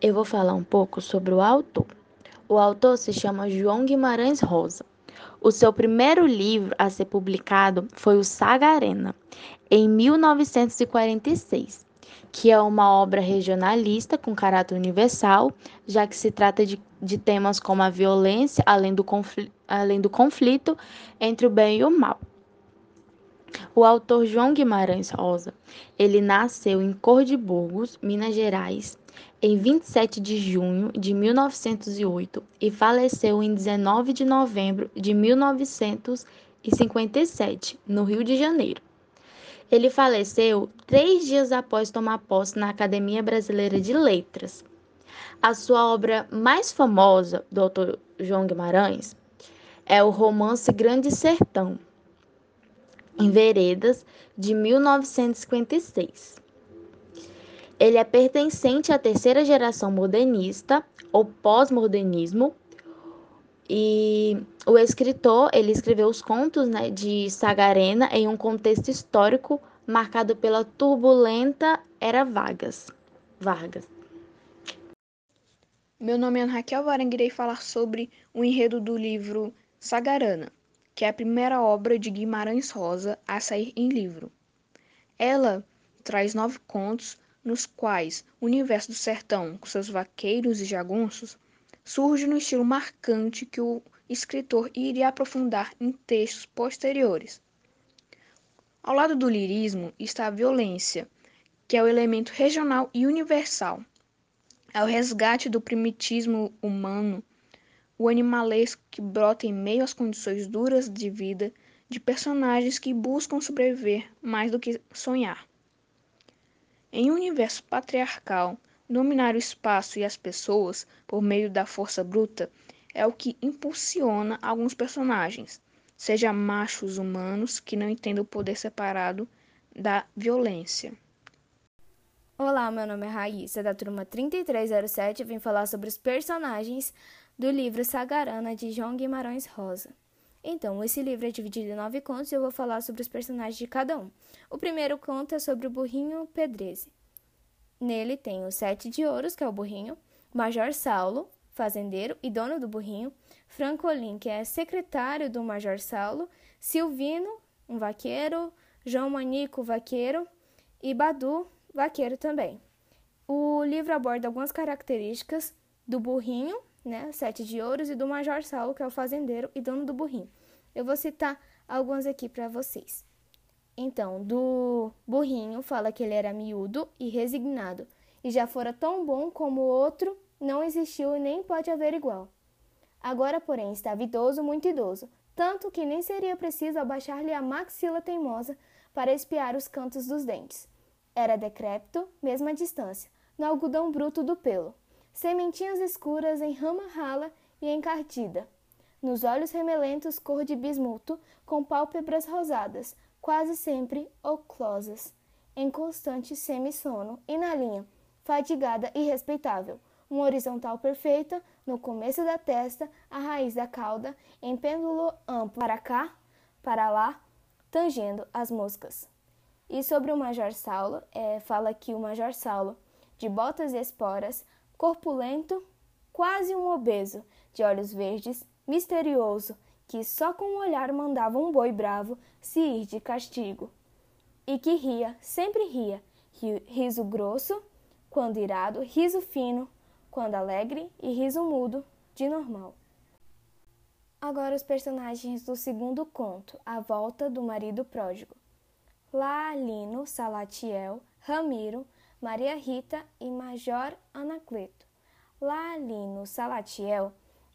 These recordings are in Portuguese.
Eu vou falar um pouco sobre o autor. O autor se chama João Guimarães Rosa. O seu primeiro livro a ser publicado foi o Sagarena, em 1946, que é uma obra regionalista com caráter universal, já que se trata de, de temas como a violência, além do, além do conflito entre o bem e o mal. O autor João Guimarães Rosa, ele nasceu em Cor de Burgos, Minas Gerais, em 27 de junho de 1908 e faleceu em 19 de novembro de 1957, no Rio de Janeiro. Ele faleceu três dias após tomar posse na Academia Brasileira de Letras. A sua obra mais famosa, do autor João Guimarães, é o romance Grande Sertão, em Veredas, de 1956. Ele é pertencente à terceira geração modernista, ou pós-modernismo, e o escritor, ele escreveu os contos né, de Sagarena em um contexto histórico marcado pela turbulenta Era Vargas. Vargas. Meu nome é Raquel Varenga e irei falar sobre o enredo do livro Sagarana, que é a primeira obra de Guimarães Rosa a sair em livro. Ela traz nove contos nos quais o universo do sertão, com seus vaqueiros e jagunços, surge no estilo marcante que o escritor iria aprofundar em textos posteriores. Ao lado do lirismo está a violência, que é o elemento regional e universal. É o resgate do primitismo humano, o animalesco que brota em meio às condições duras de vida de personagens que buscam sobreviver mais do que sonhar. Em um universo patriarcal, dominar o espaço e as pessoas por meio da força bruta é o que impulsiona alguns personagens, seja machos humanos que não entendem o poder separado da violência. Olá, meu nome é Raíssa, da turma 3307, e vim falar sobre os personagens do livro Sagarana de João Guimarães Rosa. Então, esse livro é dividido em nove contos e eu vou falar sobre os personagens de cada um. O primeiro conto é sobre o burrinho Pedreze. Nele tem o Sete de Ouros, que é o burrinho, Major Saulo, fazendeiro e dono do burrinho, Francolin, que é secretário do Major Saulo, Silvino, um vaqueiro, João Manico, vaqueiro, e Badu, vaqueiro também. O livro aborda algumas características do burrinho né, sete de ouros, e do Major Saulo, que é o fazendeiro e dono do burrinho. Eu vou citar algumas aqui para vocês. Então, do burrinho fala que ele era miúdo e resignado, e já fora tão bom como o outro, não existiu e nem pode haver igual. Agora, porém, estava idoso, muito idoso, tanto que nem seria preciso abaixar-lhe a maxila teimosa para espiar os cantos dos dentes. Era decrépito, mesmo à distância, no algodão bruto do pelo sementinhas escuras em rama rala e encartida. Nos olhos remelentos cor de bismuto, com pálpebras rosadas, quase sempre oclosas, em constante semissono e na linha, fadigada e respeitável, uma horizontal perfeita, no começo da testa, a raiz da cauda, em pêndulo amplo para cá, para lá, tangendo as moscas. E sobre o Major Saulo, é, fala que o Major Saulo, de botas e esporas, corpulento, quase um obeso, de olhos verdes, misterioso, que só com um olhar mandava um boi bravo se ir de castigo. E que ria, sempre ria, riso grosso, quando irado, riso fino, quando alegre e riso mudo, de normal. Agora os personagens do segundo conto, A Volta do Marido Pródigo. Laalino, Salatiel, Ramiro, Maria Rita e Major Anacleto. Lá ali no Salatiel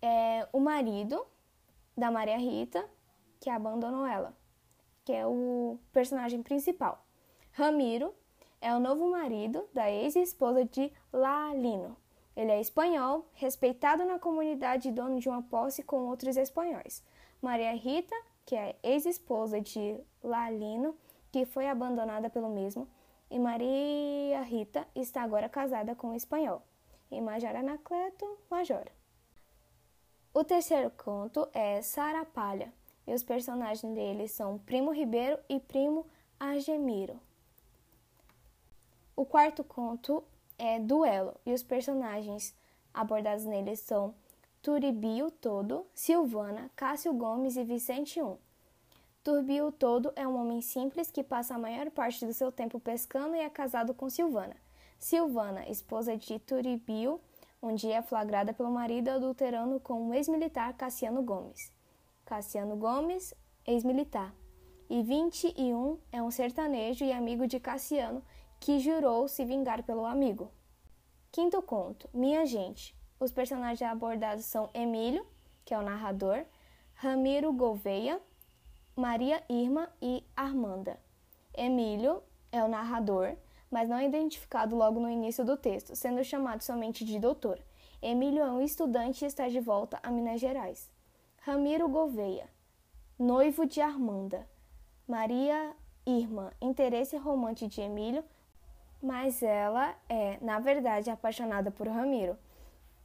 é o marido da Maria Rita que abandonou ela, que é o personagem principal. Ramiro é o novo marido da ex-esposa de Lalino. Ele é espanhol, respeitado na comunidade e dono de uma posse com outros espanhóis. Maria Rita, que é ex-esposa de Lalino, que foi abandonada pelo mesmo, e Maria Rita está agora casada com um espanhol, e Major Anacleto Major. O terceiro conto é Sarapalha, e os personagens dele são Primo Ribeiro e Primo Argemiro. O quarto conto é Duelo, e os personagens abordados nele são Turibio Todo, Silvana, Cássio Gomes e Vicente Um. Turbio Todo é um homem simples que passa a maior parte do seu tempo pescando e é casado com Silvana. Silvana, esposa de Turibio, um dia é flagrada pelo marido adulterando com o ex-militar Cassiano Gomes. Cassiano Gomes, ex-militar. E 21 é um sertanejo e amigo de Cassiano que jurou se vingar pelo amigo. Quinto conto, Minha Gente. Os personagens abordados são Emílio, que é o narrador, Ramiro Gouveia, Maria Irma e Armanda. Emílio é o narrador, mas não é identificado logo no início do texto, sendo chamado somente de doutor. Emílio é um estudante e está de volta a Minas Gerais. Ramiro Gouveia, noivo de Armanda. Maria Irma, interesse romântico de Emílio, mas ela é, na verdade, apaixonada por Ramiro.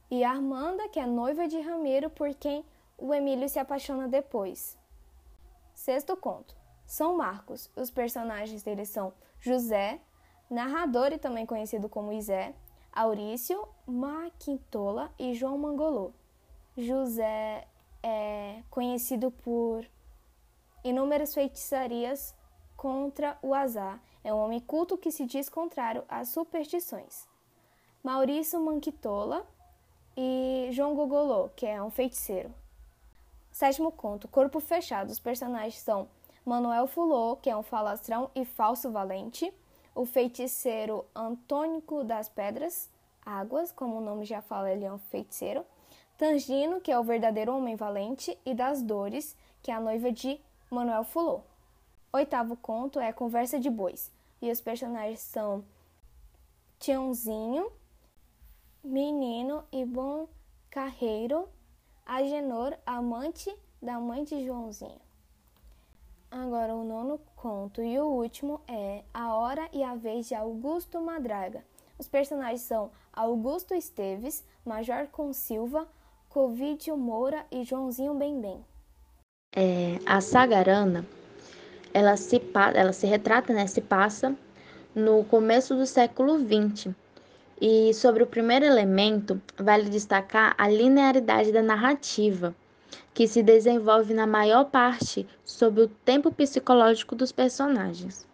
E Armanda, que é noiva de Ramiro, por quem o Emílio se apaixona depois. Sexto conto. São Marcos. Os personagens deles são José, narrador e também conhecido como Isé, Aurício, Maquintola e João Mangolô. José é conhecido por inúmeras feitiçarias contra o azar é um homem culto que se diz contrário às superstições. Maurício Manquitola e João Gogolô, que é um feiticeiro. Sétimo conto, Corpo Fechado. Os personagens são Manuel Fulô, que é um falastrão e falso valente, o feiticeiro Antônico das Pedras, Águas, como o nome já fala, ele é um feiticeiro, Tangino, que é o verdadeiro homem valente, e das Dores, que é a noiva de Manuel Fulô. Oitavo conto é Conversa de Bois. E os personagens são Tiãozinho, Menino e Bom Carreiro, Agenor, amante da mãe de Joãozinho. Agora o nono conto e o último é A Hora e a Vez de Augusto Madraga. Os personagens são Augusto Esteves, Major Consilva, Covídio Moura e Joãozinho Bembem. É, a Sagarana ela se, ela se retrata, né, se passa no começo do século XX. E sobre o primeiro elemento, vale destacar a linearidade da narrativa, que se desenvolve na maior parte sob o tempo psicológico dos personagens.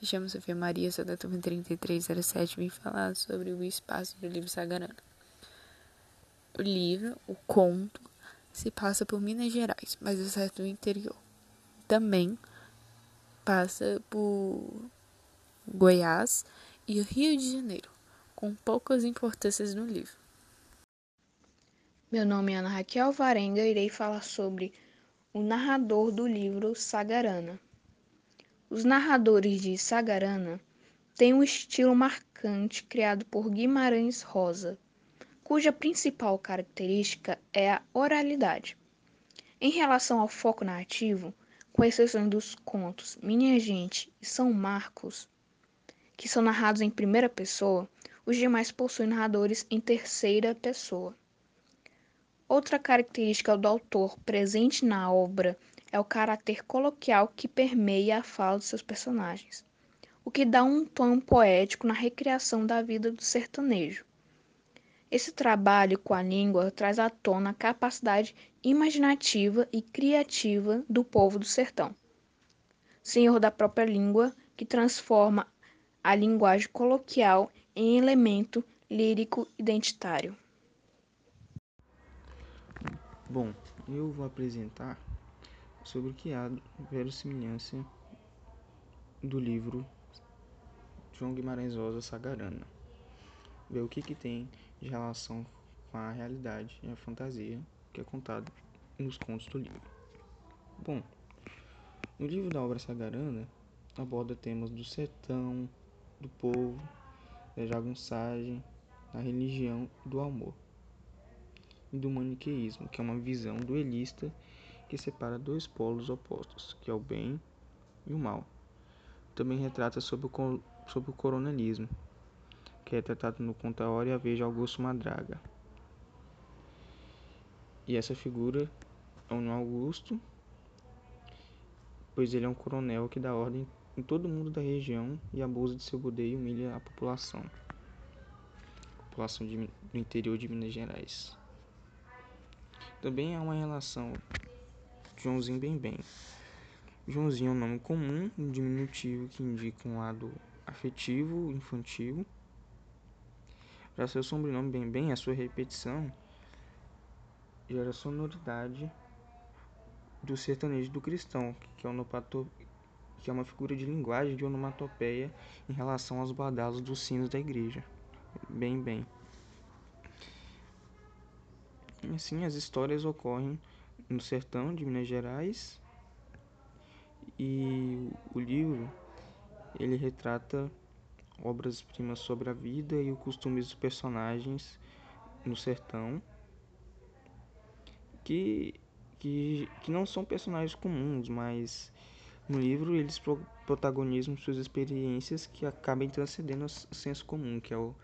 Me chamo Sofia Maria, sou da turma 3307 vim falar sobre o espaço do livro Sagarana. O livro, o conto, se passa por Minas Gerais, mas é certo no interior também passa por Goiás e Rio de Janeiro, com poucas importâncias no livro. Meu nome é Ana Raquel Varenga e irei falar sobre o narrador do livro Sagarana. Os narradores de Sagarana têm um estilo marcante criado por Guimarães Rosa, cuja principal característica é a oralidade. Em relação ao foco narrativo, com exceção dos contos Minha Gente e São Marcos, que são narrados em primeira pessoa, os demais possuem narradores em terceira pessoa. Outra característica do autor presente na obra é o caráter coloquial que permeia a fala de seus personagens, o que dá um tom poético na recriação da vida do sertanejo. Esse trabalho com a língua traz à tona a capacidade imaginativa e criativa do povo do sertão. Senhor da própria língua, que transforma a linguagem coloquial em elemento lírico identitário. Bom, eu vou apresentar sobre o que há verossimilhança do livro João Guimarães Rosa Sagarana. Ver o que, que tem de relação com a realidade e a fantasia que é contado nos contos do livro. Bom, no livro da obra sagarana aborda temas do sertão, do povo, da jagunçagem, da religião e do amor. E do maniqueísmo, que é uma visão duelista que separa dois polos opostos, que é o bem e o mal. Também retrata sobre o, sobre o coronelismo, que é tratado no Conta Hora e a de Augusto Madraga. E essa figura é o Augusto, pois ele é um coronel que dá ordem em todo mundo da região e abusa de seu poder e humilha a população. A população de, do interior de Minas Gerais. Também há uma relação Joãozinho Bem Bem. Joãozinho é um nome comum, um diminutivo que indica um lado afetivo, infantil. Já seu sobrenome Bem Bem, a sua repetição gera sonoridade do sertanejo do cristão, que é, onopato, que é uma figura de linguagem de onomatopeia em relação aos badalos dos sinos da igreja. Bem, bem. Assim, as histórias ocorrem no sertão de Minas Gerais e o livro ele retrata obras-primas sobre a vida e os costumes dos personagens no sertão que, que, que não são personagens comuns, mas no livro eles protagonizam suas experiências que acabam transcendendo o senso comum, que é o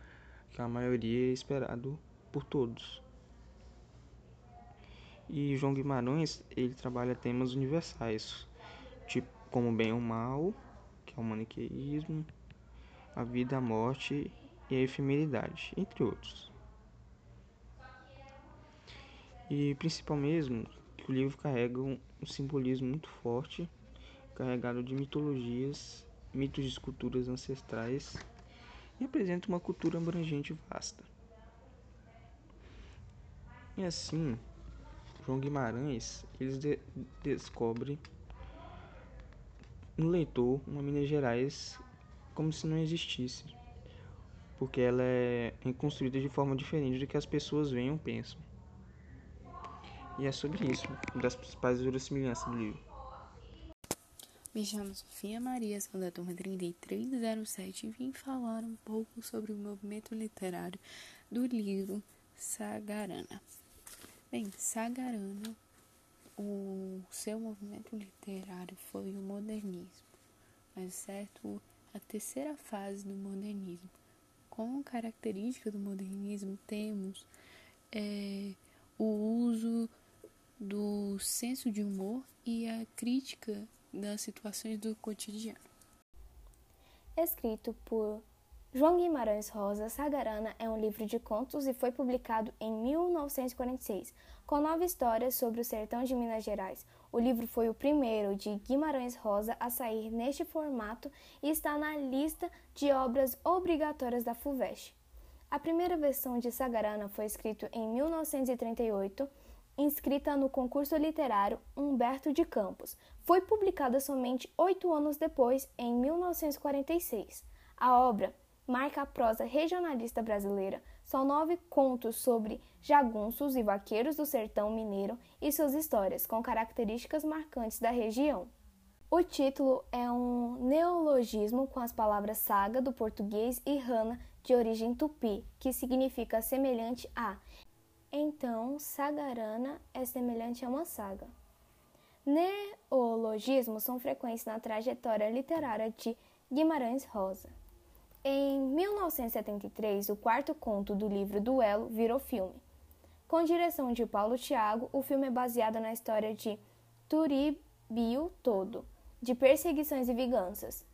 que a maioria é esperado por todos. E João Guimarães, ele trabalha temas universais, tipo como o bem e o mal, que é o maniqueísmo, a vida, a morte e a efemeridade, entre outros. E principal mesmo que o livro carrega um simbolismo muito forte, carregado de mitologias, mitos de culturas ancestrais e apresenta uma cultura abrangente e vasta. E assim, João Guimarães, eles de descobre no leitor uma Minas Gerais como se não existisse, porque ela é construída de forma diferente do que as pessoas veem ou pensam. E é sobre isso, das principais verossimilhanças do livro. Me chamo Sofia Maria, sou da turma 3307 e vim falar um pouco sobre o movimento literário do livro Sagarana. Bem, Sagarana, o seu movimento literário foi o modernismo, mas certo a terceira fase do modernismo. Como característica do modernismo temos é, o uso do senso de humor e a crítica das situações do cotidiano. Escrito por João Guimarães Rosa, Sagarana é um livro de contos e foi publicado em 1946, com nove histórias sobre o sertão de Minas Gerais. O livro foi o primeiro de Guimarães Rosa a sair neste formato e está na lista de obras obrigatórias da FUVEST. A primeira versão de Sagarana foi escrita em 1938, inscrita no concurso literário Humberto de Campos. Foi publicada somente oito anos depois, em 1946. A obra marca a prosa regionalista brasileira. São nove contos sobre jagunços e vaqueiros do sertão mineiro e suas histórias, com características marcantes da região. O título é um neologismo com as palavras saga do português e rana de origem tupi, que significa semelhante a. Então, sagarana é semelhante a uma saga. Neologismos são frequentes na trajetória literária de Guimarães Rosa. Em 1973, o quarto conto do livro Duelo virou filme. Com direção de Paulo Thiago, o filme é baseado na história de Turibio Todo, de perseguições e vinganças.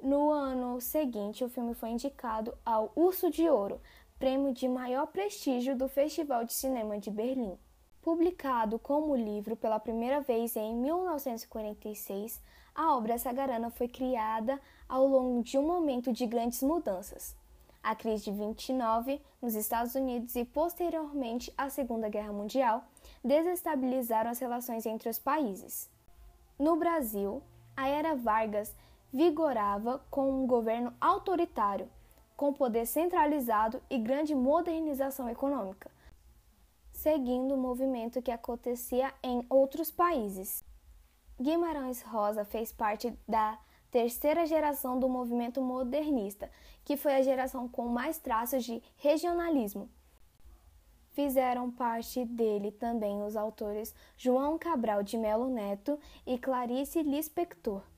No ano seguinte, o filme foi indicado ao Urso de Ouro, prêmio de maior prestígio do Festival de Cinema de Berlim. Publicado como livro pela primeira vez em 1946, a obra sagarana foi criada ao longo de um momento de grandes mudanças. A crise de 29 nos Estados Unidos e posteriormente a Segunda Guerra Mundial desestabilizaram as relações entre os países. No Brasil, a era Vargas vigorava com um governo autoritário, com poder centralizado e grande modernização econômica, seguindo o movimento que acontecia em outros países. Guimarães Rosa fez parte da terceira geração do movimento modernista, que foi a geração com mais traços de regionalismo. Fizeram parte dele também os autores João Cabral de Melo Neto e Clarice Lispector.